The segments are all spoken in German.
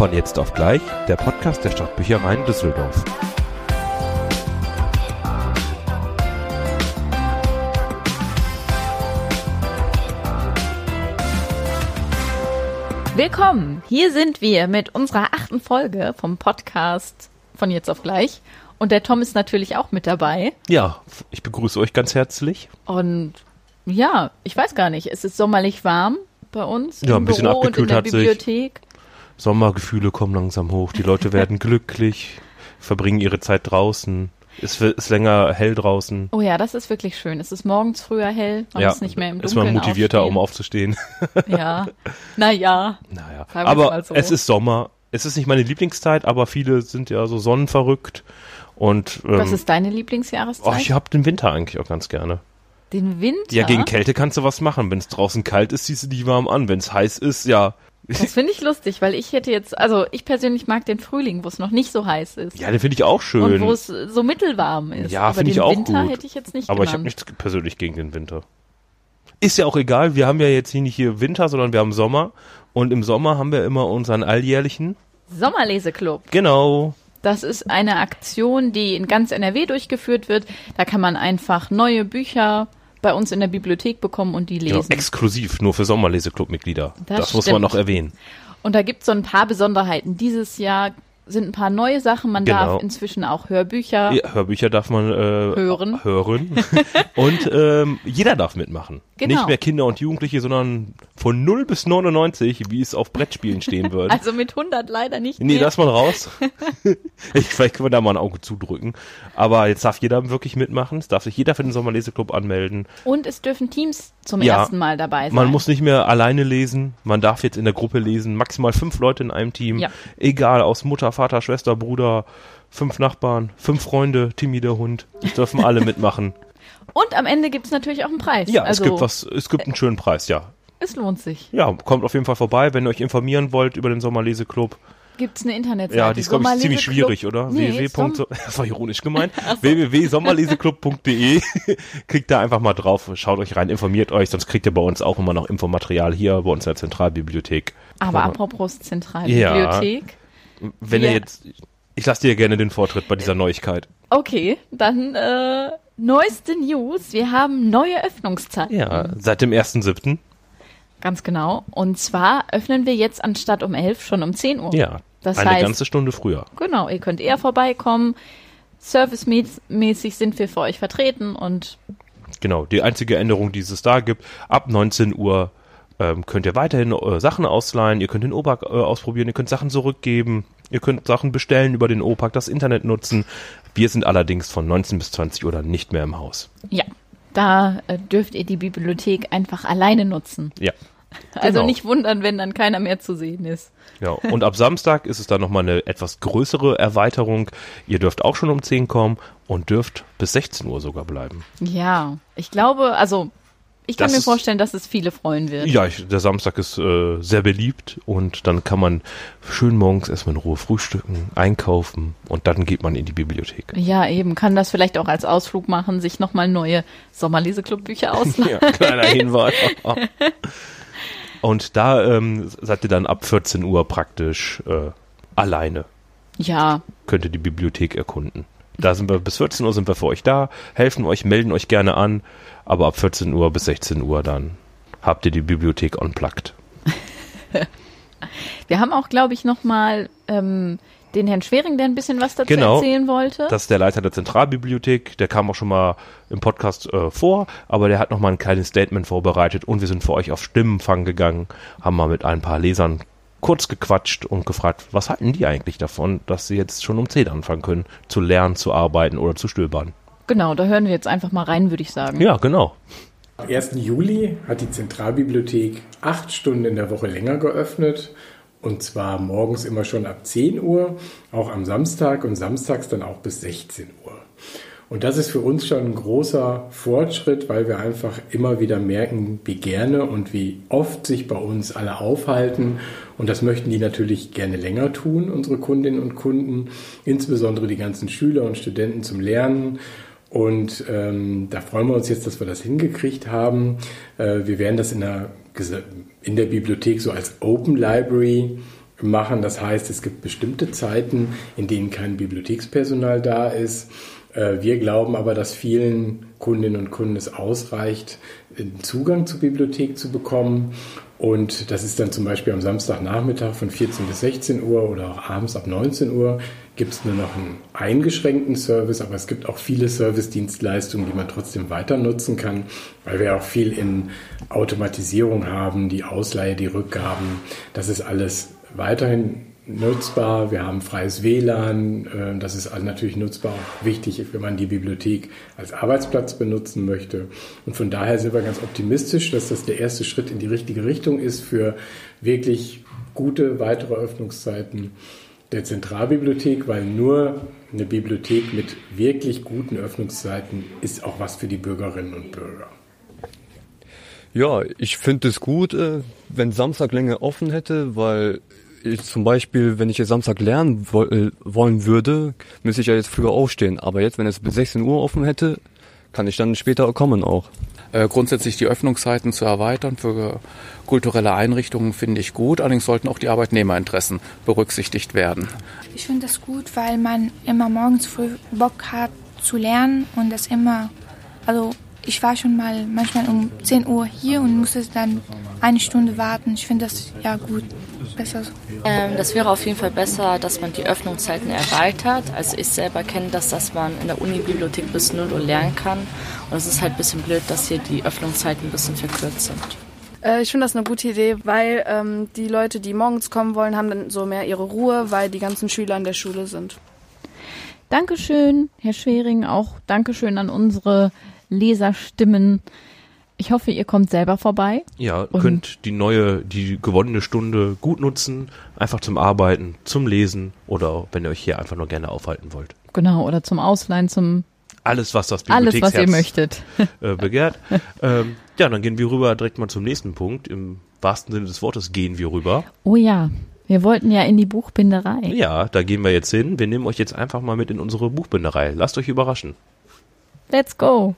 Von jetzt auf gleich, der Podcast der Stadtbüchereien Düsseldorf. Willkommen, hier sind wir mit unserer achten Folge vom Podcast von jetzt auf gleich. Und der Tom ist natürlich auch mit dabei. Ja, ich begrüße euch ganz herzlich. Und ja, ich weiß gar nicht, es ist sommerlich warm bei uns Ja, im ein bisschen Büro und in abgekühlt der hat sich. Sommergefühle kommen langsam hoch. Die Leute werden glücklich, verbringen ihre Zeit draußen. Es ist länger hell draußen. Oh ja, das ist wirklich schön. Es ist morgens früher hell, man ja, ist nicht mehr im ist Dunkeln man motivierter, um aufstehen. aufzustehen. Ja, naja. Naja, aber so. es ist Sommer. Es ist nicht meine Lieblingszeit, aber viele sind ja so sonnenverrückt. Und ähm, Was ist deine oh, Lieblingsjahreszeit? ich habe den Winter eigentlich auch ganz gerne. Den Winter? Ja, gegen Kälte kannst du was machen. Wenn es draußen kalt ist, ziehst du dich warm an. Wenn es heiß ist, ja. Das finde ich lustig, weil ich hätte jetzt, also ich persönlich mag den Frühling, wo es noch nicht so heiß ist. Ja, den finde ich auch schön. Und wo es so mittelwarm ist. Ja, finde ich auch Winter gut. hätte ich jetzt nicht Aber ich habe genannt. nichts persönlich gegen den Winter. Ist ja auch egal, wir haben ja jetzt hier nicht hier Winter, sondern wir haben Sommer. Und im Sommer haben wir immer unseren alljährlichen. Sommerleseklub. Genau. Das ist eine Aktion, die in ganz NRW durchgeführt wird. Da kann man einfach neue Bücher bei uns in der Bibliothek bekommen und die genau. lesen. Exklusiv, nur für Sommerleseklub-Mitglieder. Das, Das muss man noch erwähnen. Und da gibt es so ein paar Besonderheiten. Dieses Jahr sind ein paar neue Sachen. Man Genau. darf inzwischen auch Hörbücher Ja, Hörbücher darf man äh, Hören. hören. und ähm, jeder darf mitmachen. Genau. Nicht mehr Kinder und Jugendliche, sondern von 0 bis 99, wie es auf Brettspielen stehen wird. Also mit 100 leider nicht Nee, mehr. lass mal raus. ich, vielleicht können wir da mal ein Auge zudrücken. Aber jetzt darf jeder wirklich mitmachen. Es darf sich jeder für den Sommerleseklub anmelden. Und es dürfen Teams zum Ja. ersten Mal dabei sein. Man muss nicht mehr alleine lesen. Man darf jetzt in der Gruppe lesen. Maximal fünf Leute in einem Team. Ja. Egal, aus Mutter, Vater, Schwester, Bruder, fünf Nachbarn, fünf Freunde, Timmy der Hund. Es dürfen alle mitmachen. Und am Ende gibt es natürlich auch einen Preis. Ja, also, es gibt was, es gibt einen schönen Preis, ja. Es lohnt sich. Ja, kommt auf jeden Fall vorbei, wenn ihr euch informieren wollt über den Sommerleseklub. Gibt es eine Internetseite? Ja, die ist, glaube ich, ziemlich schwierig, oder? Nee, www. Som- Das war ironisch gemeint. www.sommerleseklub.de Klickt da einfach mal drauf, schaut euch rein, informiert euch, sonst kriegt ihr bei uns auch immer noch Infomaterial hier bei uns in der Zentralbibliothek. Aber apropos Zentralbibliothek. Wenn ihr jetzt, ich lasse dir gerne den Vortritt bei dieser Neuigkeit. Okay, dann äh, neueste News. Wir haben neue Öffnungszeiten. Ja, seit dem 1.7. Ganz genau. Und zwar öffnen wir jetzt anstatt um 11 schon um 10 Uhr. Ja, Das eine heißt- ganze Stunde früher. Genau, ihr könnt eher vorbeikommen. Servicemäßig sind wir für euch vertreten und Genau, die einzige Änderung, die es da gibt, ab 19 Uhr ähm, könnt ihr weiterhin äh, Sachen ausleihen, ihr könnt den OPAC äh, ausprobieren, ihr könnt Sachen zurückgeben, ihr könnt Sachen bestellen über den OPAC, das Internet nutzen. Wir sind allerdings von 19 bis 20 Uhr dann nicht mehr im Haus. ja, da äh, dürft ihr die Bibliothek einfach alleine nutzen. Ja. Also Genau. nicht wundern, wenn dann keiner mehr zu sehen ist. Ja, und ab Samstag ist es dann nochmal eine etwas größere Erweiterung. Ihr dürft auch schon um 10 kommen und dürft bis 16 Uhr sogar bleiben. Ja, ich glaube, also ich kann Das mir vorstellen, dass es viele freuen wird. Ja, ich, der Samstag ist äh, sehr beliebt und dann kann man schön morgens erstmal in Ruhe frühstücken, einkaufen und dann geht man in die Bibliothek. Ja, eben, kann das vielleicht auch als Ausflug machen, sich nochmal neue Sommerleseklub-Bücher ausleihen. Ja, kleiner Hinweis. Und da ähm, seid ihr dann ab 14 Uhr praktisch äh, alleine. ja, Könnt ihr die Bibliothek erkunden. Da sind wir bis 14 Uhr sind wir für euch da, helfen euch, melden euch gerne an, aber ab 14 Uhr bis 16 Uhr dann habt ihr die Bibliothek unplugged. wir haben auch, glaube ich, nochmal ähm, den Herrn Schwering, der ein bisschen was dazu Genau. erzählen wollte. Das ist der Leiter der Zentralbibliothek, der kam auch schon mal im Podcast äh, vor, aber der hat noch mal ein kleines Statement vorbereitet und wir sind für euch auf Stimmenfang gegangen, haben mal mit ein paar Lesern kurz gequatscht und gefragt, was halten die eigentlich davon, dass sie jetzt schon um 10 anfangen können, zu lernen, zu arbeiten oder zu stöbern. genau, da hören wir jetzt einfach mal rein, würde ich sagen. Ja, genau. Am 1. Juli hat die Zentralbibliothek acht Stunden in der Woche länger geöffnet. Und zwar morgens immer schon ab 10 Uhr, auch am Samstag und samstags dann auch bis 16 Uhr. Und das ist für uns schon ein großer Fortschritt, weil wir einfach immer wieder merken, wie gerne und wie oft sich bei uns alle aufhalten. Und das möchten die natürlich gerne länger tun, unsere Kundinnen und Kunden, insbesondere die ganzen Schüler und Studenten zum Lernen. Und ähm, da freuen wir uns jetzt, dass wir das hingekriegt haben. Äh, wir werden das in der, in der Bibliothek so als Open Library machen. Das heißt, es gibt bestimmte Zeiten, in denen kein Bibliothekspersonal da ist. Äh, wir glauben aber, dass vielen Kundinnen und Kunden es ausreicht, Zugang zur Bibliothek zu bekommen. Und das ist dann zum Beispiel am Samstagnachmittag von 14 bis 16 Uhr oder auch abends ab 19 Uhr gibt es nur noch einen eingeschränkten Service, aber es gibt auch viele Service-Dienstleistungen, die man trotzdem weiter nutzen kann, weil wir auch viel in Automatisierung haben, die Ausleihe, die Rückgaben. Das ist alles weiterhin nutzbar. Wir haben freies WLAN. Äh, das ist natürlich nutzbar, auch wichtig, wenn man die Bibliothek als Arbeitsplatz benutzen möchte. Und von daher sind wir ganz optimistisch, dass das der erste Schritt in die richtige Richtung ist für wirklich gute weitere Öffnungszeiten der Zentralbibliothek, weil nur eine Bibliothek mit wirklich guten Öffnungszeiten ist auch was für die Bürgerinnen und Bürger. Ja, ich finde es gut, äh, wenn Samstag länger offen hätte, weil zum Beispiel, wenn ich jetzt Samstag lernen äh, wollen würde, müsste ich ja jetzt früher aufstehen. Aber jetzt, wenn es bis 16 Uhr offen hätte, kann ich dann später kommen auch. Äh, grundsätzlich die Öffnungszeiten zu erweitern für kulturelle Einrichtungen finde ich gut. Allerdings sollten auch die Arbeitnehmerinteressen berücksichtigt werden. Ich finde das gut, weil man immer morgens früh Bock hat zu lernen und das immer, also ich war schon mal manchmal um 10 Uhr hier und musste dann eine Stunde warten. Ich finde das ja gut, besser so. Ähm, das wäre auf jeden Fall besser, dass man die Öffnungszeiten erweitert. Also ich selber kenne das, dass man in der Uni-Bibliothek bis 0 Uhr lernen kann. Und es ist halt ein bisschen blöd, dass hier die Öffnungszeiten ein bisschen verkürzt sind. Äh, ich finde das eine gute Idee, weil ähm, die Leute, die morgens kommen wollen, haben dann so mehr ihre Ruhe, weil die ganzen Schüler in der Schule sind. Dankeschön, Herr Schwering. Auch Dankeschön an unsere Leserstimmen. Ich hoffe, ihr kommt selber vorbei. Ja, könnt die neue, die gewonnene Stunde gut nutzen, einfach zum Arbeiten, zum Lesen oder wenn ihr euch hier einfach nur gerne aufhalten wollt. Genau, oder zum Ausleihen, zum alles, was das Alles, was ihr möchtet. Äh, begehrt. ähm, ja, dann gehen wir rüber direkt mal zum nächsten Punkt. Im wahrsten Sinne des Wortes gehen wir rüber. Oh ja, wir wollten ja in die Buchbinderei. Ja, da gehen wir jetzt hin. Wir nehmen euch jetzt einfach mal mit in unsere Buchbinderei. Lasst euch überraschen. Let's go.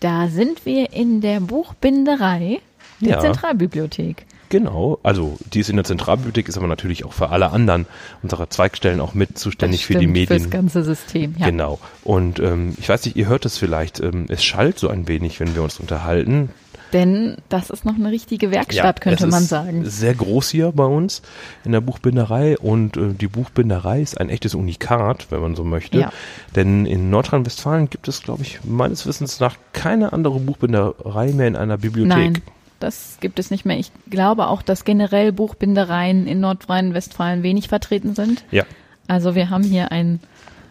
Da sind wir in der Buchbinderei der ja. Zentralbibliothek. Genau, also die ist in der Zentralbibliothek, ist aber natürlich auch für alle anderen unserer Zweigstellen auch mit zuständig stimmt, für die Medien. Für das ganze System, ja. Genau. Und ähm, ich weiß nicht, ihr hört es vielleicht, ähm, es schallt so ein wenig, wenn wir uns unterhalten. Denn das ist noch eine richtige Werkstatt, ja, könnte man sagen. Sehr groß hier bei uns in der Buchbinderei und äh, die Buchbinderei ist ein echtes Unikat, wenn man so möchte. Ja. Denn in Nordrhein-Westfalen gibt es, glaube ich, meines Wissens nach keine andere Buchbinderei mehr in einer Bibliothek. Nein, das gibt es nicht mehr. Ich glaube auch, dass generell Buchbindereien in Nordrhein-Westfalen wenig vertreten sind. Ja. Also wir haben hier ein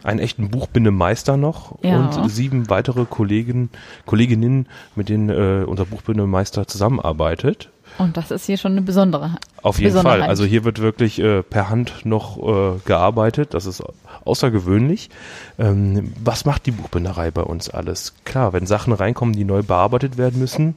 einen echten Buchbindemeister noch ja. und sieben weitere Kollegen, Kolleginnen, mit denen äh, unser Buchbindemeister zusammenarbeitet. Und das ist hier schon eine besondere. Auf jeden Fall. Also hier wird wirklich äh, per Hand noch äh, gearbeitet. Das ist außergewöhnlich. Ähm, was macht die Buchbinderei bei uns alles? Klar, wenn Sachen reinkommen, die neu bearbeitet werden müssen,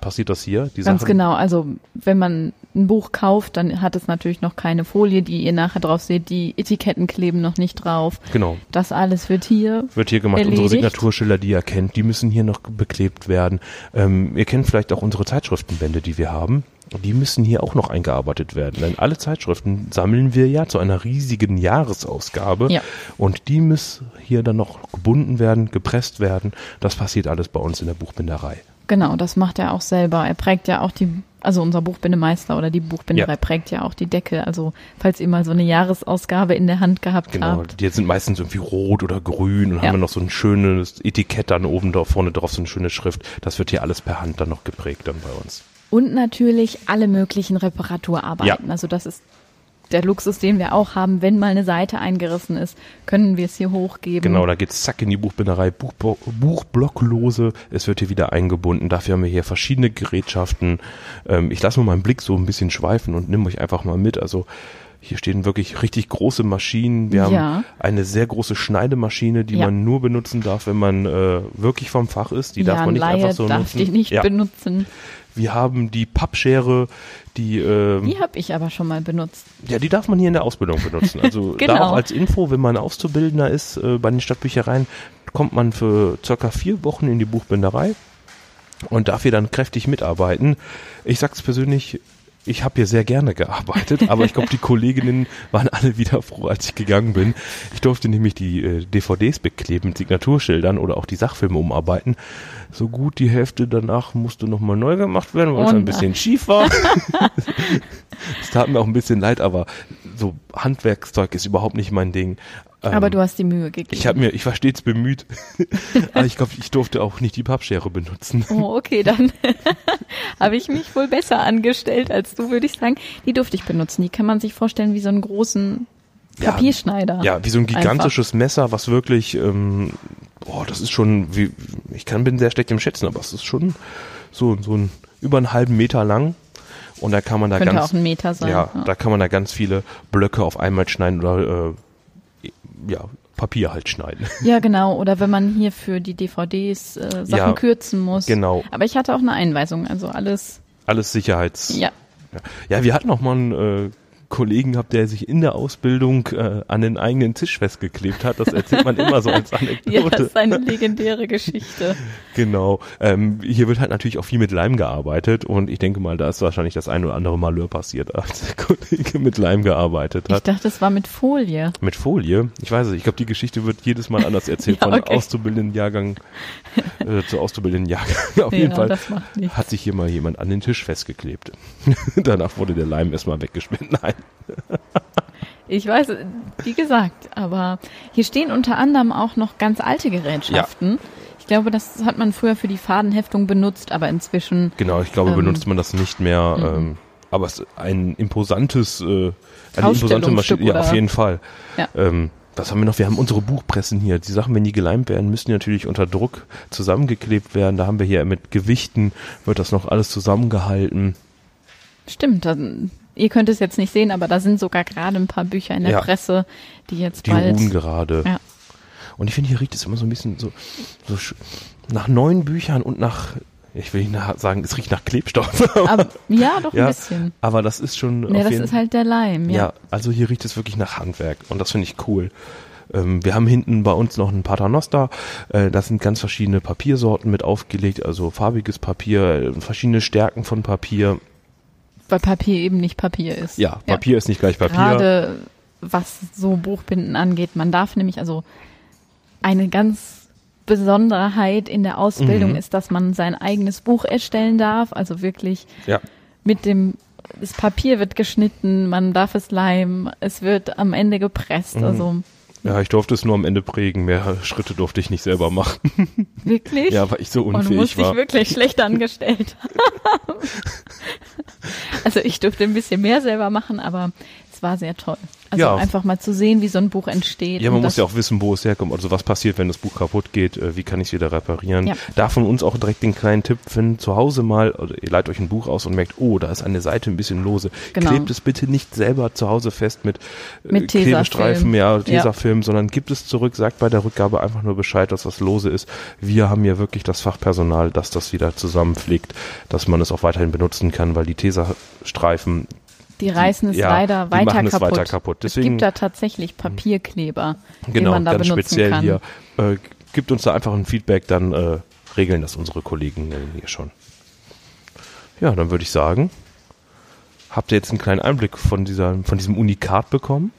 passiert das hier? Die Ganz Sachen? genau. Also wenn man ein Buch kauft, dann hat es natürlich noch keine Folie, die ihr nachher drauf seht. Die Etiketten kleben noch nicht drauf. Genau. Das alles wird hier wird hier gemacht. Erledigt. Unsere Signaturschilder, die ihr kennt, die müssen hier noch beklebt werden. Ähm, ihr kennt vielleicht auch unsere Zeitschriftenbände, die wir haben. Die müssen hier auch noch eingearbeitet werden. Denn alle Zeitschriften sammeln wir ja zu einer riesigen Jahresausgabe. Ja. Und die müssen hier dann noch gebunden werden, gepresst werden. Das passiert alles bei uns in der Buchbinderei. Genau, das macht er auch selber. Er prägt ja auch die, also unser Buchbindemeister oder die Buchbinderei ja. prägt ja auch die Decke. Also falls ihr mal so eine Jahresausgabe in der Hand gehabt genau, habt. Genau, die sind meistens irgendwie rot oder grün und ja. haben dann noch so ein schönes Etikett dann oben da vorne drauf, so eine schöne Schrift. Das wird hier alles per Hand dann noch geprägt dann bei uns. Und natürlich alle möglichen Reparaturarbeiten. Ja. Also das ist der Luxus, den wir auch haben, wenn mal eine Seite eingerissen ist, können wir es hier hochgeben. Genau, da geht's zack in die Buchbinderei, Buch, Buchblocklose, es wird hier wieder eingebunden. Dafür haben wir hier verschiedene Gerätschaften. Ähm, ich lasse mal meinen Blick so ein bisschen schweifen und nehme euch einfach mal mit. Also hier stehen wirklich richtig große Maschinen. Wir ja. haben eine sehr große Schneidemaschine, die ja. man nur benutzen darf, wenn man äh, wirklich vom Fach ist. Die ja, darf man nicht Laie einfach so darf nutzen. Die nicht benutzen. Wir haben die Pappschere, die ähm, Die habe ich aber schon mal benutzt. ja, die darf man hier in der Ausbildung benutzen. Also Genau. da auch als Info, wenn man Auszubildender ist äh, bei den Stadtbüchereien, kommt man für circa vier Wochen in die Buchbinderei und darf hier dann kräftig mitarbeiten. Ich sag's persönlich, ich habe hier sehr gerne gearbeitet, aber ich glaube, die Kolleginnen waren alle wieder froh, als ich gegangen bin. Ich durfte nämlich die äh, DVDs bekleben mit Signaturschildern oder auch die Sachfilme umarbeiten. So gut die Hälfte danach musste nochmal neu gemacht werden, weil es ein nein. bisschen schief war. Es tat mir auch ein bisschen leid, aber so Handwerkszeug ist überhaupt nicht mein Ding. Ähm, aber du hast die Mühe gegeben. ich habe mir, ich war stets bemüht, aber ich glaube, ich durfte auch nicht die Pappschere benutzen. Oh, okay, dann habe ich mich wohl besser angestellt als du, würde ich sagen. Die durfte ich benutzen. Die kann man sich vorstellen wie so einen großen Ja, Papierschneider. Ja, wie so ein gigantisches Messer, was wirklich, ähm, boah, das ist schon, wie, ich kann bin sehr schlecht im Schätzen, aber es ist schon so so ein über einen halben Meter lang und da kann man da Könnte ganz, auch ein Meter sein. ja, da kann man da ganz viele Blöcke auf einmal schneiden oder äh, ja Papier halt schneiden. Ja, genau. Oder wenn man hier für die DVDs äh, Sachen Ja, kürzen muss. genau. Aber ich hatte auch eine Einweisung, also alles, Alles Sicherheits. ja. Ja, wir hatten auch mal einen äh, Kollegen gehabt, der sich in der Ausbildung äh, an den eigenen Tisch festgeklebt hat. Das erzählt man immer so als Ja, Anekdote. das ist eine legendäre Geschichte. Genau. Ähm, hier wird halt natürlich auch viel mit Leim gearbeitet und ich denke mal, da ist wahrscheinlich das ein oder andere Malheur passiert, als der Kollege mit Leim gearbeitet Ich hat. dachte, es war mit Folie. Mit Folie. Ich weiß es, ich glaube, die Geschichte wird jedes Mal anders erzählt Ja, von okay. auszubildenden Jahrgang äh, zu auszubildenden Jahrgang. Auf jeden ja, Fall macht nichts. hat sich hier mal jemand an den Tisch festgeklebt. Danach wurde der Leim erstmal weggeschmissen. Nein. Ich weiß, wie gesagt, aber hier stehen unter anderem auch noch ganz alte Gerätschaften. Ich glaube, das hat man früher für die Fadenheftung benutzt, aber inzwischen, Genau, ich glaube, Ähm, benutzt man das nicht mehr. mhm. Ähm, aber es ist ein imposantes, äh, eine imposante Maschine. Ja, auf jeden Fall. Ja. Ähm, was haben wir noch? Wir haben unsere Buchpressen hier. Die Sachen, wenn die geleimt werden, müssen natürlich unter Druck zusammengeklebt werden. Da haben wir hier mit Gewichten, wird das noch alles zusammengehalten. stimmt, da, ihr könnt es jetzt nicht sehen, aber da sind sogar gerade ein paar Bücher in der Ja. Presse, die jetzt Die bald. ruhen gerade. Ja. Und ich finde, hier riecht es immer so ein bisschen so, so nach neuen Büchern und nach, ich will nicht sagen, es riecht nach Klebstoff. Aber, ja, doch Ja, ein bisschen. Aber das ist schon. Ja, das jeden- ist halt der Leim, Ja. ja. also hier riecht es wirklich nach Handwerk und das finde ich cool. Ähm, wir haben hinten bei uns noch einen Paternoster. Äh, da sind ganz verschiedene Papiersorten mit aufgelegt, also farbiges Papier, äh, verschiedene Stärken von Papier. Weil Papier eben nicht Papier ist. Ja, Papier ist nicht gleich Papier. Gerade was so Buchbinden angeht. Man darf nämlich also eine ganz Besonderheit in der Ausbildung Mhm. ist, dass man sein eigenes Buch erstellen darf. Also wirklich Ja. mit dem das Papier wird geschnitten, man darf es leimen, es wird am Ende gepresst. Mhm. Also ja, ich durfte es nur am Ende prägen. Mehr Schritte durfte ich nicht selber machen. wirklich. ja, weil ich so Und du unfähig musst dich war. wirklich schlecht angestellt haben. also ich durfte ein bisschen mehr selber machen, aber es war sehr toll. Also Ja. einfach mal zu sehen, wie so ein Buch entsteht. Ja, man muss ja auch wissen, wo es herkommt. Also was passiert, wenn das Buch kaputt geht, äh, wie kann ich es wieder reparieren. Ja. Da von uns auch direkt den kleinen Tipp, wenn zu Hause mal, oder ihr leiht euch ein Buch aus und merkt, oh, da ist eine Seite ein bisschen lose. Genau. Klebt es bitte nicht selber zu Hause fest mit, äh, Mit. Klebestreifen, ja, Tesafilm, sondern gibt es zurück, sagt bei der Rückgabe einfach nur Bescheid, dass das lose ist. Wir haben ja wirklich das Fachpersonal, das das wieder zusammenpflegt, dass man es auch weiterhin benutzen kann, weil die Tesastreifen, Die reißen es Ja, leider weiter machen es kaputt. weiter kaputt. es Deswegen- gibt da tatsächlich Papierkleber, genau, man da ganz benutzen speziell kann. hier. Äh, gibt uns da einfach ein Feedback, dann äh, regeln das unsere Kollegen äh, hier schon. Ja, dann würde ich sagen, habt ihr jetzt einen kleinen Einblick von, dieser, von diesem Unikat bekommen?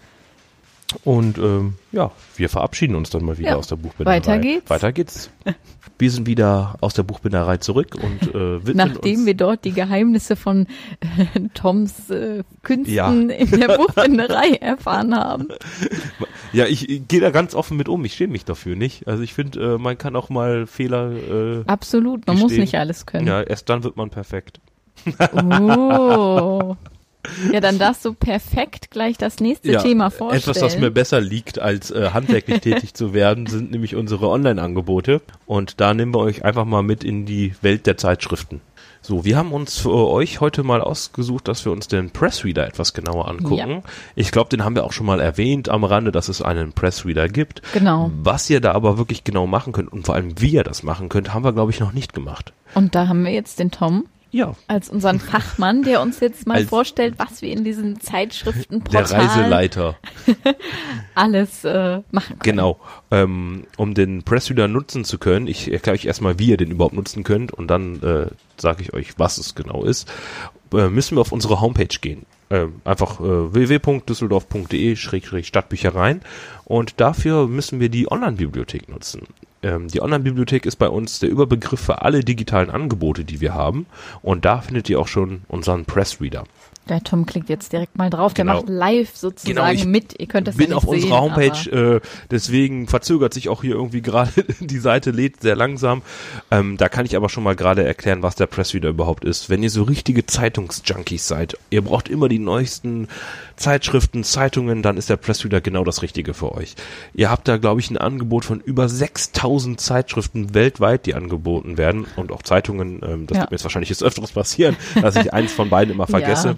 Und ähm, ja, wir verabschieden uns dann mal wieder Ja, aus der Buchbinderei. weiter geht's. Weiter geht's. Wir sind wieder aus der Buchbinderei zurück und äh, widmen Nachdem uns wir dort die Geheimnisse von äh, Toms äh, Künsten Ja. in der Buchbinderei erfahren haben. Ja, ich, ich gehe da ganz offen mit um. Ich schäme mich dafür nicht. Also ich finde, äh, man kann auch mal Fehler. Äh, Absolut, man muss Gestehen. nicht alles können. ja, erst dann wird man perfekt. Oh. Ja, dann darfst du perfekt gleich das nächste Thema vorstellen. Etwas, das mir besser liegt, als äh, handwerklich tätig zu werden, sind nämlich unsere Online-Angebote. Und da nehmen wir euch einfach mal mit in die Welt der Zeitschriften. So, wir haben uns für euch heute mal ausgesucht, dass wir uns den Pressreader etwas genauer angucken. Ja. Ich glaube, den haben wir auch schon mal erwähnt am Rande, dass es einen Pressreader gibt. Genau. Was ihr da aber wirklich genau machen könnt und vor allem wie ihr das machen könnt, haben wir, glaube ich, noch nicht gemacht. Und da haben wir jetzt den Tom, Ja. Als unseren Fachmann, der uns jetzt mal Als- vorstellt, was wir in diesen Der Zeitschriftenportalen Reiseleiter. alles äh, machen können. Genau. Ähm, um den Pressreader nutzen zu können, ich erkläre euch erstmal, wie ihr den überhaupt nutzen könnt und dann äh, sage ich euch, was es genau ist. Äh, müssen wir auf unsere Homepage gehen. Äh, einfach äh, www.düsseldorf.de-stadtbüchereien und dafür müssen wir die Online-Bibliothek nutzen. Ähm, die Online-Bibliothek ist bei uns der Überbegriff für alle digitalen Angebote, die wir haben und da findet ihr auch schon unseren Pressreader. Der Tom klickt jetzt direkt mal drauf. Der Genau. macht live sozusagen Genau, ich mit. Ihr könnt das bin ja nicht auf unserer Homepage, äh, deswegen verzögert sich auch hier irgendwie gerade die Seite, lädt sehr langsam. Ähm, da kann ich aber schon mal gerade erklären, was der Pressreader überhaupt ist. Wenn ihr so richtige Zeitungsjunkies seid, ihr braucht immer die neuesten Zeitschriften, Zeitungen, dann ist der Pressreader genau das Richtige für euch. Ihr habt da, glaube ich, ein Angebot von über 6000 Zeitschriften weltweit, die angeboten werden und auch Zeitungen. Ähm, das Ja. wird mir jetzt wahrscheinlich des Öfters passieren, dass ich eins von beiden immer vergesse. Ja.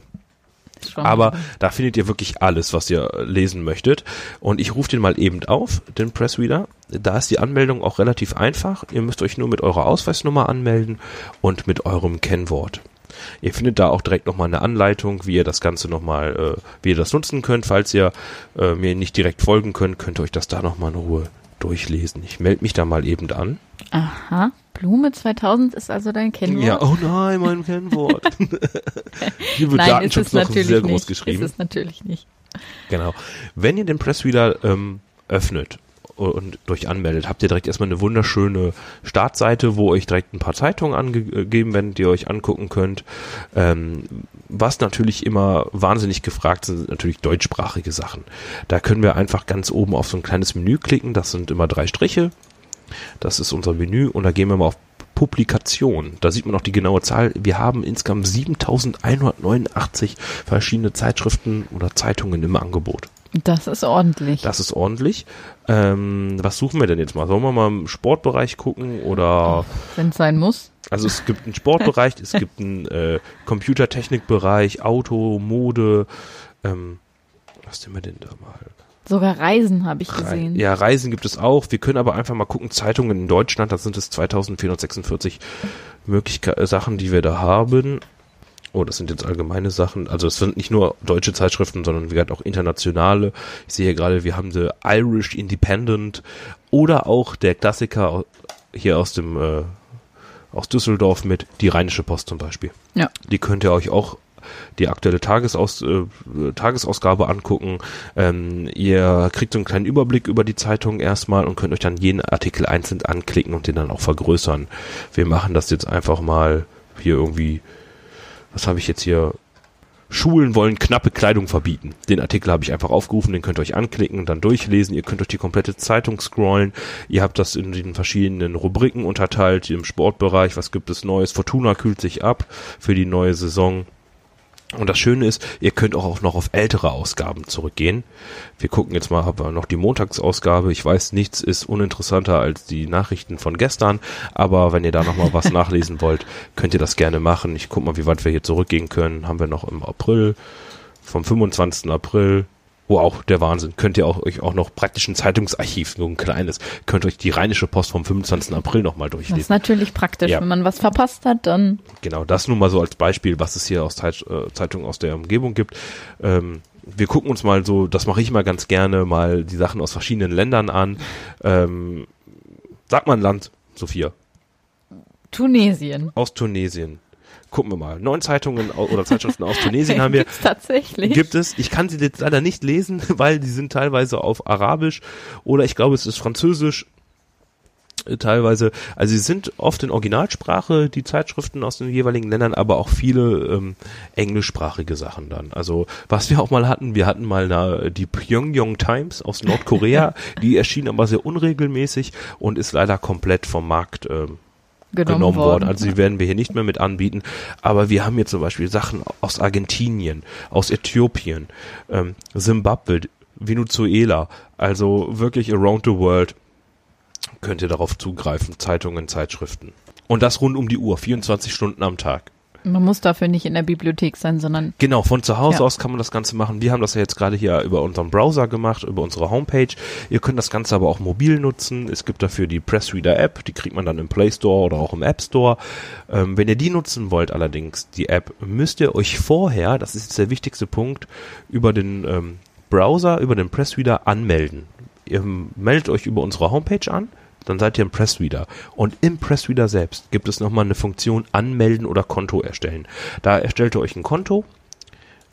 Schon. Aber da findet ihr wirklich alles, was ihr lesen möchtet. Und ich rufe den mal eben auf, den Pressreader. Da ist die Anmeldung auch relativ einfach. Ihr müsst euch nur mit eurer Ausweisnummer anmelden und mit eurem Kennwort. Ihr findet da auch direkt nochmal eine Anleitung, wie ihr das Ganze nochmal, äh, wie ihr das nutzen könnt. Falls ihr äh, mir nicht direkt folgen könnt, könnt ihr euch das da nochmal in Ruhe durchlesen. Ich melde mich da mal eben an. Aha. Blume 2000 ist also dein Kennwort? Ja, oh nein, mein Kennwort. Hier wird Nein, ist Datenschutz es noch natürlich sehr groß nicht. geschrieben. Ist es natürlich nicht. Genau. Wenn ihr den Pressreader ähm, öffnet und durch anmeldet, habt ihr direkt erstmal eine wunderschöne Startseite, wo euch direkt ein paar Zeitungen angegeben werden, die ihr euch angucken könnt. Ähm, was natürlich immer wahnsinnig gefragt sind, sind natürlich deutschsprachige Sachen. Da können wir einfach ganz oben auf so ein kleines Menü klicken. Das sind immer drei Striche. Das ist unser Menü und da gehen wir mal auf Publikation. Da sieht man auch die genaue Zahl. Wir haben insgesamt 7189 verschiedene Zeitschriften oder Zeitungen im Angebot. Das ist ordentlich. Das ist ordentlich. Ähm, was suchen wir denn jetzt mal? Sollen wir mal im Sportbereich gucken oder Wenn es sein muss. also es gibt einen Sportbereich, es gibt einen äh, Computertechnikbereich, Auto, Mode. Ähm, was nehmen wir denn da mal? Sogar Reisen habe ich Rei- gesehen. Ja, Reisen gibt es auch. Wir können aber einfach mal gucken, Zeitungen in Deutschland, das sind es 2446 Möglichkeiten, Sachen, die wir da haben. Oh, das sind jetzt allgemeine Sachen. Also es sind nicht nur deutsche Zeitschriften, sondern wie gesagt auch internationale. Ich sehe hier gerade, wir haben The Irish Independent oder auch der Klassiker hier aus dem äh, aus Düsseldorf mit die Rheinische Post zum Beispiel. Ja. Die könnt ihr euch auch die aktuelle Tagesaus, äh, Tagesausgabe angucken. Ähm, ihr kriegt so einen kleinen Überblick über die Zeitung erstmal und könnt euch dann jeden Artikel einzeln anklicken und den dann auch vergrößern. Wir machen das jetzt einfach mal hier irgendwie, was habe ich jetzt hier? Schulen wollen knappe Kleidung verbieten. Den Artikel habe ich einfach aufgerufen, den könnt ihr euch anklicken und dann durchlesen. Ihr könnt euch die komplette Zeitung scrollen. Ihr habt das in den verschiedenen Rubriken unterteilt, im Sportbereich, was gibt es Neues. Fortuna kühlt sich ab für die neue Saison. Und das Schöne ist, ihr könnt auch noch auf ältere Ausgaben zurückgehen. Wir gucken jetzt mal, haben wir noch die Montagsausgabe. Ich weiß, nichts ist uninteressanter als die Nachrichten von gestern. Aber wenn ihr da noch mal was nachlesen wollt, könnt ihr das gerne machen. Ich guck mal, wie weit wir hier zurückgehen können. Haben wir noch im April, vom 25. April. Wow, der Wahnsinn. Könnt ihr auch, euch auch noch praktisch ein Zeitungsarchiv, so ein kleines, könnt euch die Rheinische Post vom 25. April noch mal Das ist durchlesen. natürlich praktisch. Ja. Wenn man was verpasst hat, dann Genau, das nur mal so als Beispiel, was es hier aus Zeit, äh, Zeitungen aus der Umgebung gibt. Ähm, wir gucken uns mal so, das mache ich mal ganz gerne, mal die Sachen aus verschiedenen Ländern an. Ähm, sag mal ein Land, Sophia, Tunesien. aus Tunesien. Gucken wir mal. Neun Zeitungen oder Zeitschriften aus Tunesien haben wir. Gibt's tatsächlich. Gibt es. Ich kann sie jetzt leider nicht lesen, weil die sind teilweise auf Arabisch oder ich glaube, es ist Französisch. äh, Teilweise, also sie sind oft in Originalsprache, die Zeitschriften aus den jeweiligen Ländern, aber auch viele ähm, englischsprachige Sachen dann. Also was wir auch mal hatten, wir hatten mal na, die Pyongyang Times aus Nordkorea, die erschien aber sehr unregelmäßig und ist leider komplett vom Markt ähm, genommen, genommen worden. worden. Also die werden wir hier nicht mehr mit anbieten. Aber wir haben hier zum Beispiel Sachen aus Argentinien, aus Äthiopien, ähm, Zimbabwe, Venezuela, also wirklich around the world könnt ihr darauf zugreifen. Zeitungen, Zeitschriften. Und das rund um die Uhr, 24 Stunden am Tag. Man muss dafür nicht in der Bibliothek sein, sondern Genau, von zu Hause Ja. aus kann man das Ganze machen. Wir haben das ja jetzt gerade hier über unseren Browser gemacht, über unsere Homepage. Ihr könnt das Ganze aber auch mobil nutzen. Es gibt dafür die Pressreader App, die kriegt man dann im Play Store oder auch im App Store. Ähm, wenn ihr die nutzen wollt allerdings, die App, müsst ihr euch vorher, das ist jetzt der wichtigste Punkt, über den ähm, Browser, über den Pressreader anmelden. Ihr meldet euch über unsere Homepage an, dann seid ihr im Pressreader. Und im Pressreader selbst gibt es nochmal eine Funktion Anmelden oder Konto erstellen. Da erstellt ihr euch ein Konto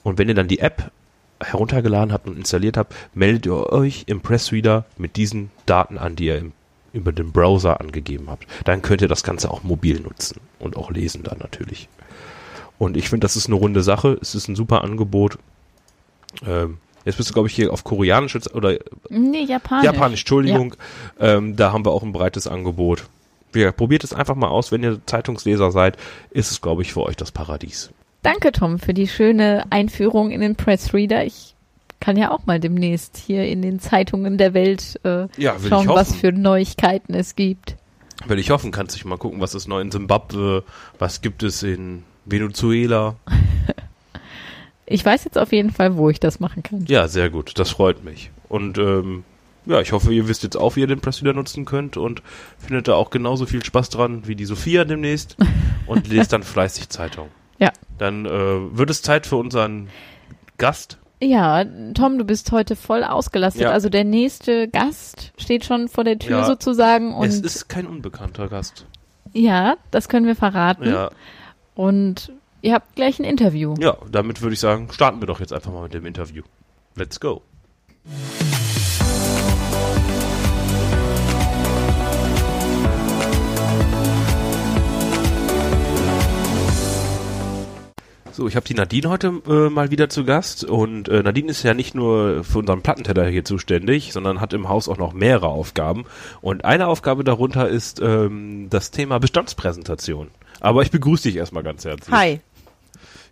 und wenn ihr dann die App heruntergeladen habt und installiert habt, meldet ihr euch im Pressreader mit diesen Daten an, die ihr im, über den Browser angegeben habt. Dann könnt ihr das Ganze auch mobil nutzen und auch lesen dann natürlich. Und ich finde, das ist eine runde Sache. Es ist ein super Angebot. Ähm, jetzt bist du, glaube ich, hier auf Koreanisch oder nee, Japanisch. Japanisch, Entschuldigung. Ähm, da haben wir auch ein breites Angebot. Ja, probiert es einfach mal aus, wenn ihr Zeitungsleser seid, ist es, glaube ich, für euch das Paradies. Danke, Tom, für die schöne Einführung in den Pressreader. Ich kann ja auch mal demnächst hier in den Zeitungen der Welt äh, Ja, schauen, was für Neuigkeiten es gibt. Will ich hoffen, kannst dich mal gucken, was ist neu in Simbabwe, was gibt es in Venezuela. Ich weiß jetzt auf jeden Fall, wo ich das machen kann. Ja, sehr gut, das freut mich. Und ähm, ja, ich hoffe, ihr wisst jetzt auch, wie ihr den Pressreader nutzen könnt und findet da auch genauso viel Spaß dran wie die Sophia demnächst und lest dann fleißig Zeitung. Ja. Dann äh, wird es Zeit für unseren Gast. Ja, Tom, du bist heute voll ausgelastet. Ja. Also der nächste Gast steht schon vor der Tür Ja. sozusagen und es ist kein unbekannter Gast. ja, das können wir verraten. Ja, Und ihr habt gleich ein Interview. ja, damit würde ich sagen, starten wir doch jetzt einfach mal mit dem Interview. Let's go. So, ich habe die Nadine heute äh, mal wieder zu Gast und äh, Nadine ist ja nicht nur für unseren Plattenteller hier zuständig, sondern hat im Haus auch noch mehrere Aufgaben und eine Aufgabe darunter ist ähm, das Thema Bestandspräsentation. Aber ich begrüße dich erstmal ganz herzlich. Hi.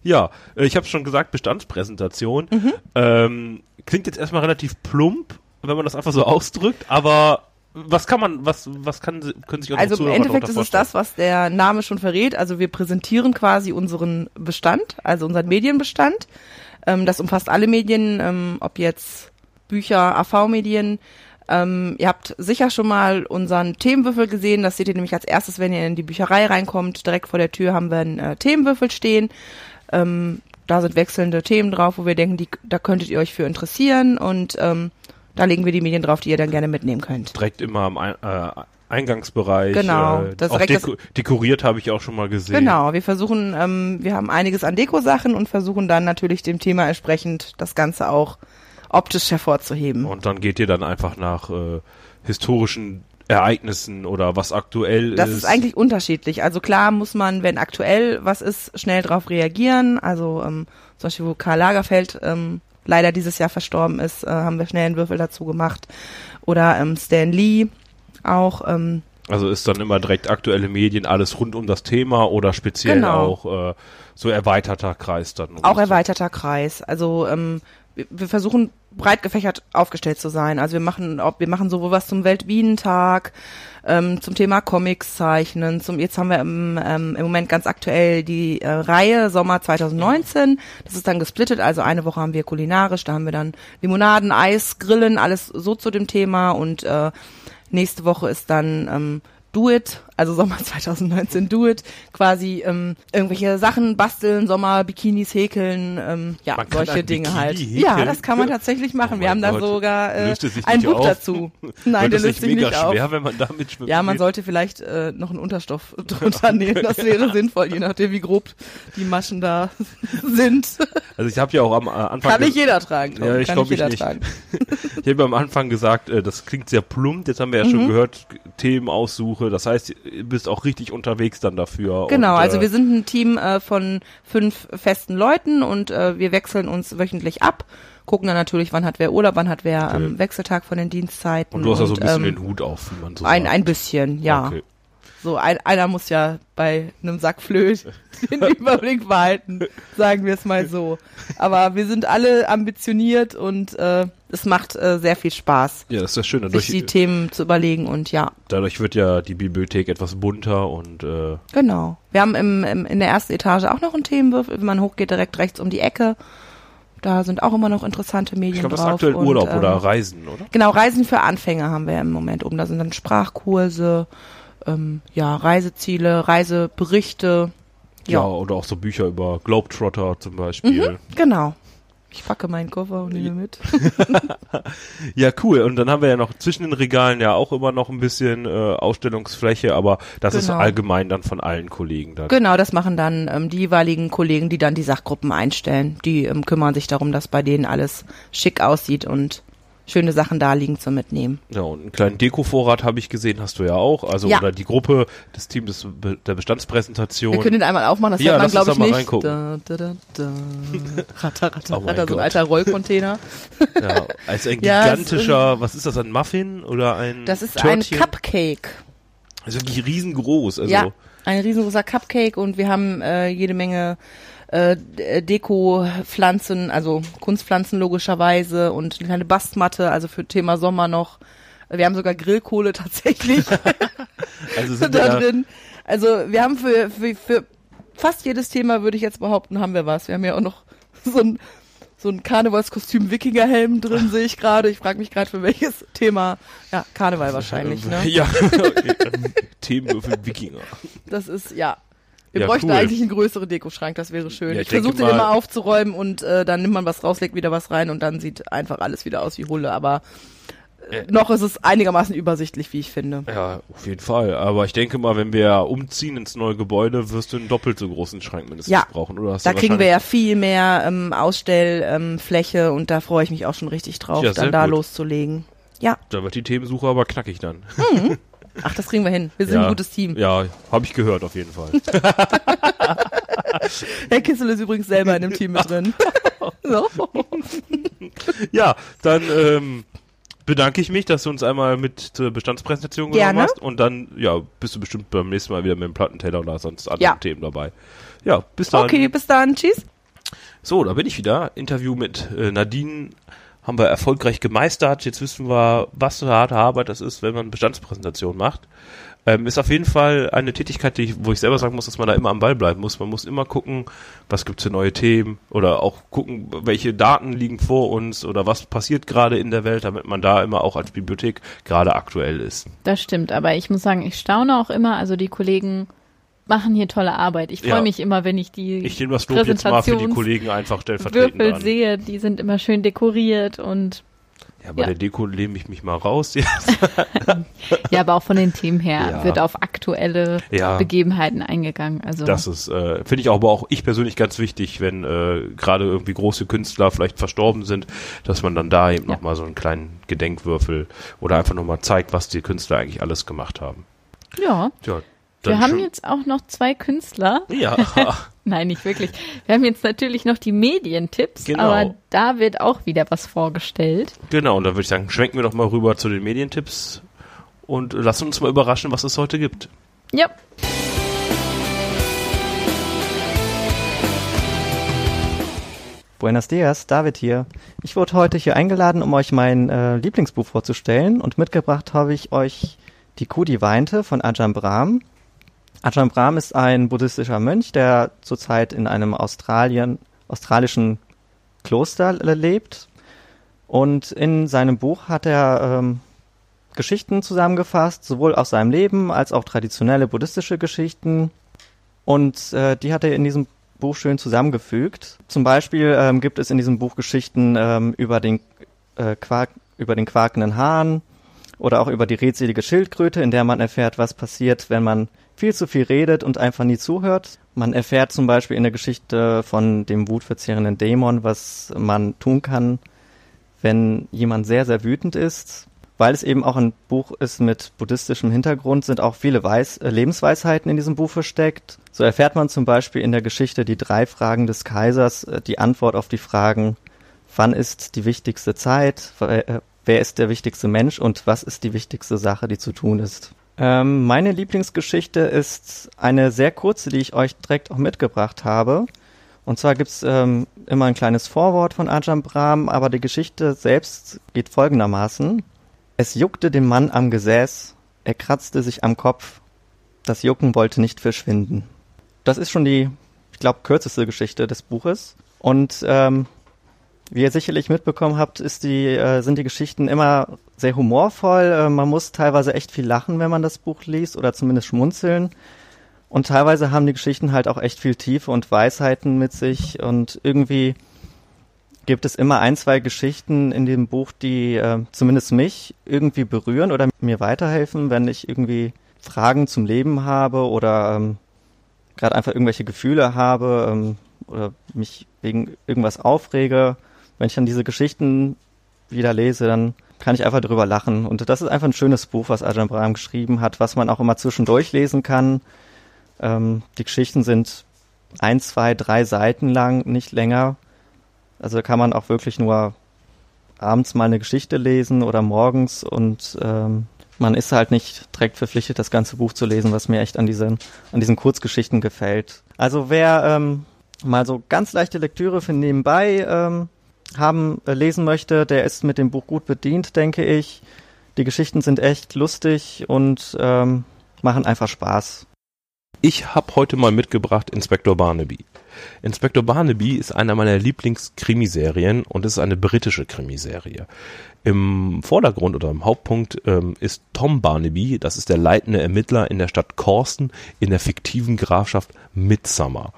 Ja, äh, ich habe schon gesagt, Bestandspräsentation. Mhm. Ähm, klingt jetzt erstmal relativ plump, wenn man das einfach so ausdrückt, aber was kann man, was, was kann, können sich unsere Also im Zuhörer Endeffekt darunter ist es das, was der Name schon verrät. Also wir präsentieren quasi unseren Bestand, also unseren Medienbestand. Ähm, das umfasst alle Medien, ähm, ob jetzt Bücher, AV-Medien. Ähm, ihr habt sicher schon mal unseren Themenwürfel gesehen. Das seht ihr nämlich als erstes, wenn ihr in die Bücherei reinkommt. Direkt vor der Tür haben wir einen äh, Themenwürfel stehen. Ähm, da sind wechselnde Themen drauf, wo wir denken, die, da könntet ihr euch für interessieren. Und ähm, da legen wir die Medien drauf, die ihr dann gerne mitnehmen könnt. Direkt immer am Ein äh, Eingangsbereich. Genau, Äh, das auch deko dekoriert habe ich auch schon mal gesehen. Genau, wir versuchen, ähm, wir haben einiges an Deko-Sachen und versuchen dann natürlich dem Thema entsprechend das Ganze auch optisch hervorzuheben. Und dann geht ihr dann einfach nach äh, historischen Ereignissen oder was aktuell Das ist. ist eigentlich unterschiedlich. Also klar muss man, wenn aktuell was ist, schnell drauf reagieren. Also ähm, zum Beispiel, wo Karl Lagerfeld ähm, leider dieses Jahr verstorben ist, äh, haben wir schnell einen Würfel dazu gemacht. Oder ähm, Stan Lee auch. Ähm, Also ist dann immer direkt aktuelle Medien, alles rund um das Thema oder speziell Genau. auch äh, so erweiterter Kreis dann. um Auch das- erweiterter Kreis. Also ähm, wir versuchen breit gefächert aufgestellt zu sein. Also wir machen, ob wir machen sowohl was zum Weltbienentag, ähm, zum Thema Comics zeichnen. Zum jetzt haben wir im, ähm, im Moment ganz aktuell die äh, Reihe Sommer 2019. Das ist dann gesplittet. Also eine Woche haben wir kulinarisch, da haben wir dann Limonaden, Eis, Grillen, alles so zu dem Thema und äh, nächste Woche ist dann ähm, Do It, also Sommer 2019 Do It, quasi ähm, irgendwelche Sachen basteln, Sommer, Bikinis häkeln, ähm, ja, Man solche Dinge Bikini halt. häkeln? Ja, das kann man tatsächlich machen. Oh Wir haben mein da Gott. sogar äh, ein Buch auf? dazu. Nein, der das löst sich nicht auf. schwer, wenn man damit schwimmt? Ja, man sollte vielleicht äh, noch einen Unterstoff drunter nehmen. Das wäre sinnvoll, je nachdem, wie grob die Maschen da sind. Also ich habe ja auch am äh, Anfang Kann nicht jeder tragen. Tom. Ja, ich Kann glaub, nicht ich jeder nicht. tragen. Ich habe am Anfang gesagt, äh, das klingt sehr plump. Jetzt haben wir ja Mhm. schon gehört, Themenaussuche. Das heißt, bist auch richtig unterwegs dann dafür. Genau, und, also äh, wir sind ein Team äh, von fünf festen Leuten und äh, wir wechseln uns wöchentlich ab. Gucken dann natürlich, wann hat wer Urlaub, wann hat wer Okay. ähm, Wechseltag von den Dienstzeiten. Und du hast ja so ein bisschen ähm, den Hut auf, wie man so ein, sagt. ein bisschen, ja. Okay. So, ein, einer muss ja bei einem Sack Flöt den Überblick behalten, sagen wir es mal so. Aber wir sind alle ambitioniert und äh, es macht äh, sehr viel Spaß, Ja, das ist das Schöne. sich die Themen zu überlegen und ja, dadurch wird ja die Bibliothek etwas bunter und äh, genau. Wir haben im, im, in der ersten Etage auch noch einen Themenwürfel, wenn man hochgeht, direkt rechts um die Ecke. Da sind auch immer noch interessante Medien ich glaube, das ist aktuell und, Urlaub ähm, oder Reisen, oder? Genau, Reisen für Anfänger haben wir im Moment oben. Da sind dann Sprachkurse, ähm, ja, Reiseziele, Reiseberichte. Ja. Ja, oder auch so Bücher über Globetrotter zum Beispiel. genau. Ich packe meinen Koffer und nehme mit. Ja, cool. Und dann haben wir ja noch zwischen den Regalen ja auch immer noch ein bisschen äh, Ausstellungsfläche, aber das ist Genau. allgemein dann von allen Kollegen dann. Genau, das machen dann ähm, die jeweiligen Kollegen, die dann die Sachgruppen einstellen. Die ähm, kümmern sich darum, dass bei denen alles schick aussieht und schöne Sachen da liegen zum Mitnehmen. Ja, und einen kleinen Dekovorrat habe ich gesehen, hast du ja auch. Also Ja. oder die Gruppe, das Team des, der Bestandspräsentation. Wir können den einmal aufmachen, das Ja, hört man, glaube ich, mal nicht. reingucken. Da, da, da, da. Ratter, ratter, Oh ratter, so ein alter Rollcontainer. ja, als ein Ja, es ist gigantischer, was ist das, ein Muffin oder ein Das ist Törtchen? ein Cupcake. Das ist wirklich riesengroß. Also, Ja, ein riesengroßer Cupcake und wir haben äh, jede Menge äh, D- Deko-Pflanzen, also Kunstpflanzen logischerweise und eine kleine Bastmatte, also für Thema Sommer noch. Wir haben sogar Grillkohle tatsächlich also sind da da, drin. Also wir haben für, für, für fast jedes Thema, würde ich jetzt behaupten, haben wir was. Wir haben ja auch noch so ein, so ein Karnevalskostüm Wikingerhelm drin, sehe ich gerade. Ich frage mich gerade für welches Thema. Ja, Karneval wahrscheinlich, ne? Ja, Themenwürfel Wikinger. Das ist, ja. Wir Ja, bräuchten cool. eigentlich einen größeren Dekoschrank, das wäre schön. Ja, ich ich versuche den immer aufzuräumen und äh, dann nimmt man was raus, legt wieder was rein und dann sieht einfach alles wieder aus wie Hulle. Aber noch ist es einigermaßen übersichtlich, wie ich finde. Ja, auf jeden Fall. Aber ich denke mal, wenn wir umziehen ins neue Gebäude, wirst du einen doppelt so großen Schrank mindestens Ja, brauchen. Oder hast Da kriegen wir ja viel mehr ähm, Ausstellfläche ähm, und da freue ich mich auch schon richtig drauf, Ja, dann da gut. loszulegen. Ja, Da wird die Themensuche aber knackig dann. ach, das kriegen wir hin. Wir sind ja, ein gutes Team. Ja, habe ich gehört auf jeden Fall. Herr Kissel ist übrigens selber in dem Team mit drin. so. ja, dann ähm, bedanke ich mich, dass du uns einmal mit zur Bestandspräsentation genommen Gerne. hast. Und dann, ja, bist du bestimmt beim nächsten Mal wieder mit dem Plattenteller oder sonst anderen Ja. Themen dabei. Ja, bis dann. Okay, bis dann. Tschüss. So, da bin ich wieder. Interview mit äh, Nadine haben wir erfolgreich gemeistert. Jetzt wissen wir, was eine harte Arbeit das ist, wenn man Bestandspräsentation macht. Ähm, ist auf jeden Fall eine Tätigkeit, die ich, wo ich selber sagen muss, dass man da immer am Ball bleiben muss. Man muss immer gucken, was gibt's für neue Themen oder auch gucken, welche Daten liegen vor uns oder was passiert gerade in der Welt, damit man da immer auch als Bibliothek gerade aktuell ist. Das stimmt, aber ich muss sagen, ich staune auch immer, also die Kollegen machen hier tolle Arbeit. Ich freue Ja. mich immer, wenn ich die Ich nehme das Lob jetzt mal für die Kollegen einfach stellvertretend Würfel an. sehe, die sind immer schön dekoriert und Ja, bei Ja. der Deko lehne ich mich mal raus. jetzt. ja, aber auch von den Themen her Ja. wird auf aktuelle Ja. Begebenheiten eingegangen. Also Das ist, äh, finde ich auch, aber auch ich persönlich ganz wichtig, wenn äh, gerade irgendwie große Künstler vielleicht verstorben sind, dass man dann da eben Ja. nochmal so einen kleinen Gedenkwürfel oder einfach nochmal zeigt, was die Künstler eigentlich alles gemacht haben. ja. Ja, Wir dann haben schon- jetzt auch noch zwei Künstler. Ja, Nein, nicht wirklich. Wir haben jetzt natürlich noch die Medientipps, Genau. aber da wird auch wieder was vorgestellt. genau. Und dann würde ich sagen, schwenken wir doch mal rüber zu den Medientipps und lassen uns mal überraschen, was es heute gibt. Ja. Buenos dias, David hier. Ich wurde heute hier eingeladen, um euch mein äh, Lieblingsbuch vorzustellen und mitgebracht habe ich euch Die Kuh, die weinte von Ajahn Brahm. Ajahn Brahm ist ein buddhistischer Mönch, der zurzeit in einem Australien, australischen Kloster lebt. Und in seinem Buch hat er ähm, Geschichten zusammengefasst, sowohl aus seinem Leben als auch traditionelle buddhistische Geschichten. Und äh, die hat er in diesem Buch schön zusammengefügt. Zum Beispiel ähm, gibt es in diesem Buch Geschichten ähm, über den äh, Quark, über den quakenden Hahn oder auch über die redselige Schildkröte, in der man erfährt, was passiert, wenn man viel zu viel redet und einfach nie zuhört. Man erfährt zum Beispiel in der Geschichte von dem wutverzehrenden Dämon, was man tun kann, wenn jemand sehr, sehr wütend ist. Weil es eben auch ein Buch ist mit buddhistischem Hintergrund, sind auch viele Weis äh, Lebensweisheiten in diesem Buch versteckt. So erfährt man zum Beispiel in der Geschichte die drei Fragen des Kaisers, äh, die Antwort auf die Fragen, wann ist die wichtigste Zeit, äh, wer ist der wichtigste Mensch und was ist die wichtigste Sache, die zu tun ist. Ähm, meine Lieblingsgeschichte ist eine sehr kurze, die ich euch direkt auch mitgebracht habe. Und zwar gibt's ähm, immer ein kleines Vorwort von Ajahn Brahm, aber die Geschichte selbst geht folgendermaßen. Es juckte dem Mann am Gesäß, er kratzte sich am Kopf, das Jucken wollte nicht verschwinden. Das ist schon die, ich glaube, kürzeste Geschichte des Buches. Und ähm, wie ihr sicherlich mitbekommen habt, ist die, äh, sind die Geschichten immer sehr humorvoll. Äh, man muss teilweise echt viel lachen, wenn man das Buch liest oder zumindest schmunzeln. Und teilweise haben die Geschichten halt auch echt viel Tiefe und Weisheiten mit sich und irgendwie gibt es immer ein, zwei Geschichten in dem Buch, die äh, zumindest mich irgendwie berühren oder mir weiterhelfen, wenn ich irgendwie Fragen zum Leben habe oder ähm, gerade einfach irgendwelche Gefühle habe ähm, oder mich wegen irgendwas aufrege. Wenn ich dann diese Geschichten wieder lese, dann kann ich einfach drüber lachen. Und das ist einfach ein schönes Buch, was Ajahn Brahm geschrieben hat, was man auch immer zwischendurch lesen kann ähm, die Geschichten sind ein, zwei, drei Seiten lang, nicht länger. Also kann man auch wirklich nur abends mal eine Geschichte lesen oder morgens und ähm, man ist halt nicht direkt verpflichtet, das ganze Buch zu lesen, was mir echt an diesen, an diesen Kurzgeschichten gefällt. Also wer ähm, mal so ganz leichte Lektüre für nebenbei ähm, haben, äh, lesen möchte, der ist mit dem Buch gut bedient, denke ich. Die Geschichten sind echt lustig und ähm, machen einfach Spaß. Ich habe heute mal mitgebracht Inspector Barnaby. Inspector Barnaby ist einer meiner Lieblingskrimiserien und es ist eine britische Krimiserie. Im Vordergrund oder im Hauptpunkt ähm, ist Tom Barnaby, das ist der leitende Ermittler in der Stadt Corsten in der fiktiven Grafschaft Midsummer.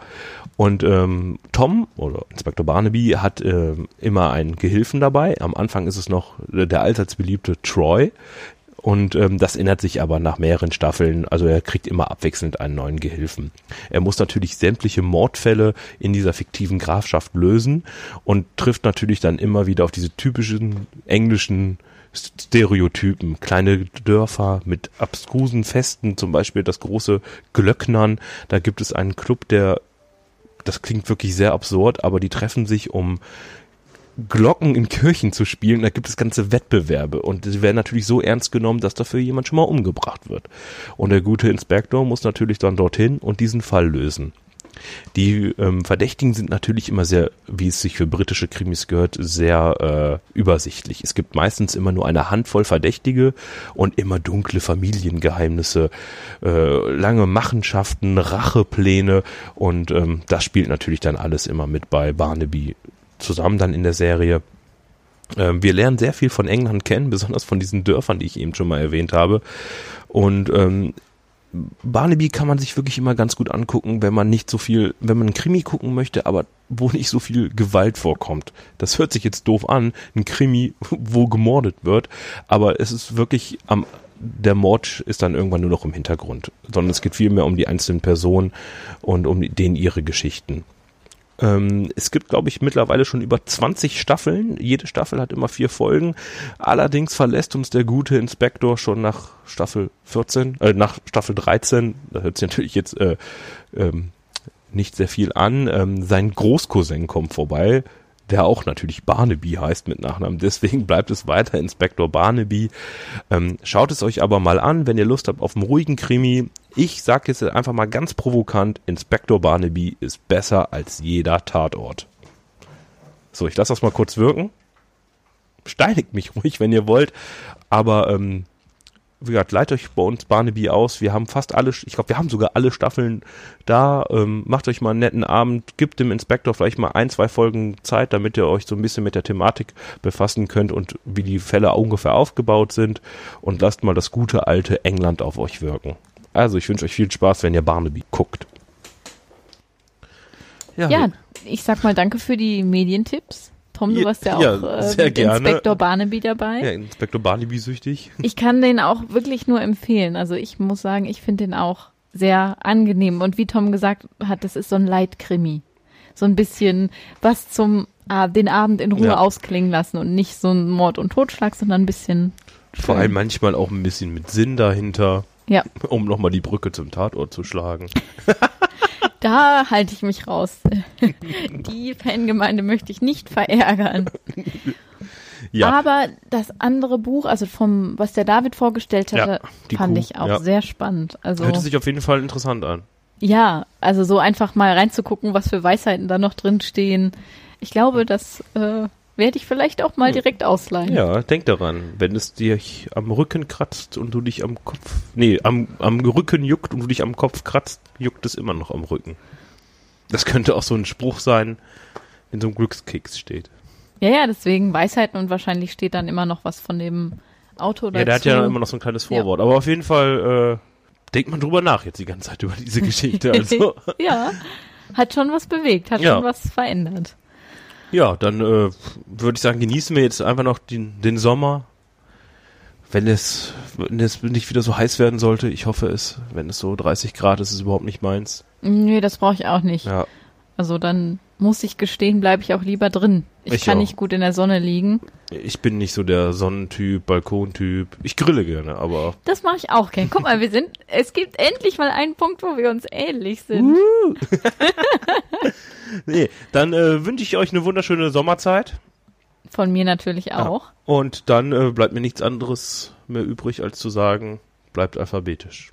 Und ähm, Tom oder Inspector Barnaby hat äh, immer einen Gehilfen dabei. Am Anfang ist es noch der allseits beliebte Troy, und ähm, das ändert sich aber nach mehreren Staffeln. Also er kriegt immer abwechselnd einen neuen Gehilfen. Er muss natürlich sämtliche Mordfälle in dieser fiktiven Grafschaft lösen und trifft natürlich dann immer wieder auf diese typischen englischen Stereotypen, kleine Dörfer mit abstrusen Festen, zum Beispiel das große Glöcknern. Da gibt es einen Club, der, das klingt wirklich sehr absurd, aber die treffen sich, um Glocken in Kirchen zu spielen. Da gibt es ganze Wettbewerbe und sie werden natürlich so ernst genommen, dass dafür jemand schon mal umgebracht wird. Und der gute Inspektor muss natürlich dann dorthin und diesen Fall lösen. Die ähm, Verdächtigen sind natürlich immer sehr, wie es sich für britische Krimis gehört, sehr äh, übersichtlich. Es gibt meistens immer nur eine Handvoll Verdächtige und immer dunkle Familiengeheimnisse, äh, lange Machenschaften, Rachepläne und ähm, das spielt natürlich dann alles immer mit bei Barnaby zusammen dann in der Serie. Ähm, wir lernen sehr viel von England kennen, besonders von diesen Dörfern, die ich eben schon mal erwähnt habe. Und ähm, Barnaby kann man sich wirklich immer ganz gut angucken, wenn man nicht so viel, wenn man einen Krimi gucken möchte, aber wo nicht so viel Gewalt vorkommt. Das hört sich jetzt doof an, ein Krimi, wo gemordet wird, aber es ist wirklich am der Mord ist dann irgendwann nur noch im Hintergrund, sondern es geht viel mehr um die einzelnen Personen und um denen ihre Geschichten. Ähm, es gibt, glaube ich, mittlerweile schon über 20 Staffeln. Jede Staffel hat immer vier Folgen. Allerdings verlässt uns der gute Inspektor schon nach Staffel 14, äh, nach Staffel 13. Da hört sich natürlich jetzt äh, ähm, nicht sehr viel an. Ähm, sein Großcousin kommt vorbei, der auch natürlich Barnaby heißt mit Nachnamen. Deswegen bleibt es weiter Inspektor Barnaby. Ähm, schaut es euch aber mal an, wenn ihr Lust habt auf einen ruhigen Krimi. Ich sage jetzt einfach mal ganz provokant, Inspektor Barnaby ist besser als jeder Tatort. So, ich lasse das mal kurz wirken. Steinigt mich ruhig, wenn ihr wollt. Aber ähm, wie gesagt, leitet euch bei uns Barnaby aus. Wir haben fast alle, ich glaube, wir haben sogar alle Staffeln da. Ähm, macht euch mal einen netten Abend, gibt dem Inspektor vielleicht mal ein, zwei Folgen Zeit, damit ihr euch so ein bisschen mit der Thematik befassen könnt und wie die Fälle ungefähr aufgebaut sind. Und lasst mal das gute alte England auf euch wirken. Also, ich wünsche euch viel Spaß, wenn ihr Barnaby guckt. Ja, ja ich sag mal danke für die Medientipps. Tom, du warst ja auch ja, äh, mit gerne. Inspektor Barnaby dabei. Ja, Inspektor Barnaby süchtig. Ich kann den auch wirklich nur empfehlen. Also ich muss sagen, ich finde den auch sehr angenehm. Und wie Tom gesagt hat, das ist so ein Leitkrimi. So ein bisschen was zum äh, den Abend in Ruhe ja. ausklingen lassen und nicht so ein Mord und Totschlag, sondern ein bisschen. Vor allem manchmal auch ein bisschen mit Sinn dahinter. Ja. Um nochmal die Brücke zum Tatort zu schlagen. Da halte ich mich raus. Die Fangemeinde möchte ich nicht verärgern. Ja. Aber das andere Buch, also vom, was der David vorgestellt hatte, ja, fand Kuh, ich auch ja. sehr spannend. Also Hörte sich auf jeden Fall interessant an. Ja, also so einfach mal reinzugucken, was für Weisheiten da noch drin stehen. Ich glaube, das äh, werde ich vielleicht auch mal direkt ausleihen. Ja, denk daran, wenn es dich am Rücken kratzt und du dich am Kopf, nee, am, am Rücken juckt und du dich am Kopf kratzt, juckt es immer noch am Rücken. Das könnte auch so ein Spruch sein, in so einem Glückskeks steht. Ja, ja, deswegen Weisheiten und wahrscheinlich steht dann immer noch was von dem Auto dazu. Ja, der hat ja immer noch so ein kleines Vorwort. Aber auf jeden Fall äh, denkt man drüber nach jetzt die ganze Zeit über diese Geschichte. Also. ja, hat schon was bewegt, hat Ja. schon was verändert. Ja, dann äh, würde ich sagen, genießen wir jetzt einfach noch den, den Sommer. Wenn es, wenn es nicht wieder so heiß werden sollte, ich hoffe es, wenn es so 30 Grad ist, ist es überhaupt nicht meins. Nö, das brauche ich auch nicht. Ja, Also dann muss ich gestehen, bleibe ich auch lieber drin. Ich, Ich kann auch. nicht gut in der Sonne liegen. ich bin nicht so der Sonnentyp, Balkontyp. Ich grille gerne, aber Das mache ich auch gern. Guck mal, wir sind, es gibt endlich mal einen Punkt, wo wir uns ähnlich sind. nee, dann äh, wünsche ich euch eine wunderschöne Sommerzeit. Von mir natürlich auch. Und dann äh, bleibt mir nichts anderes mehr übrig, als zu sagen, bleibt alphabetisch.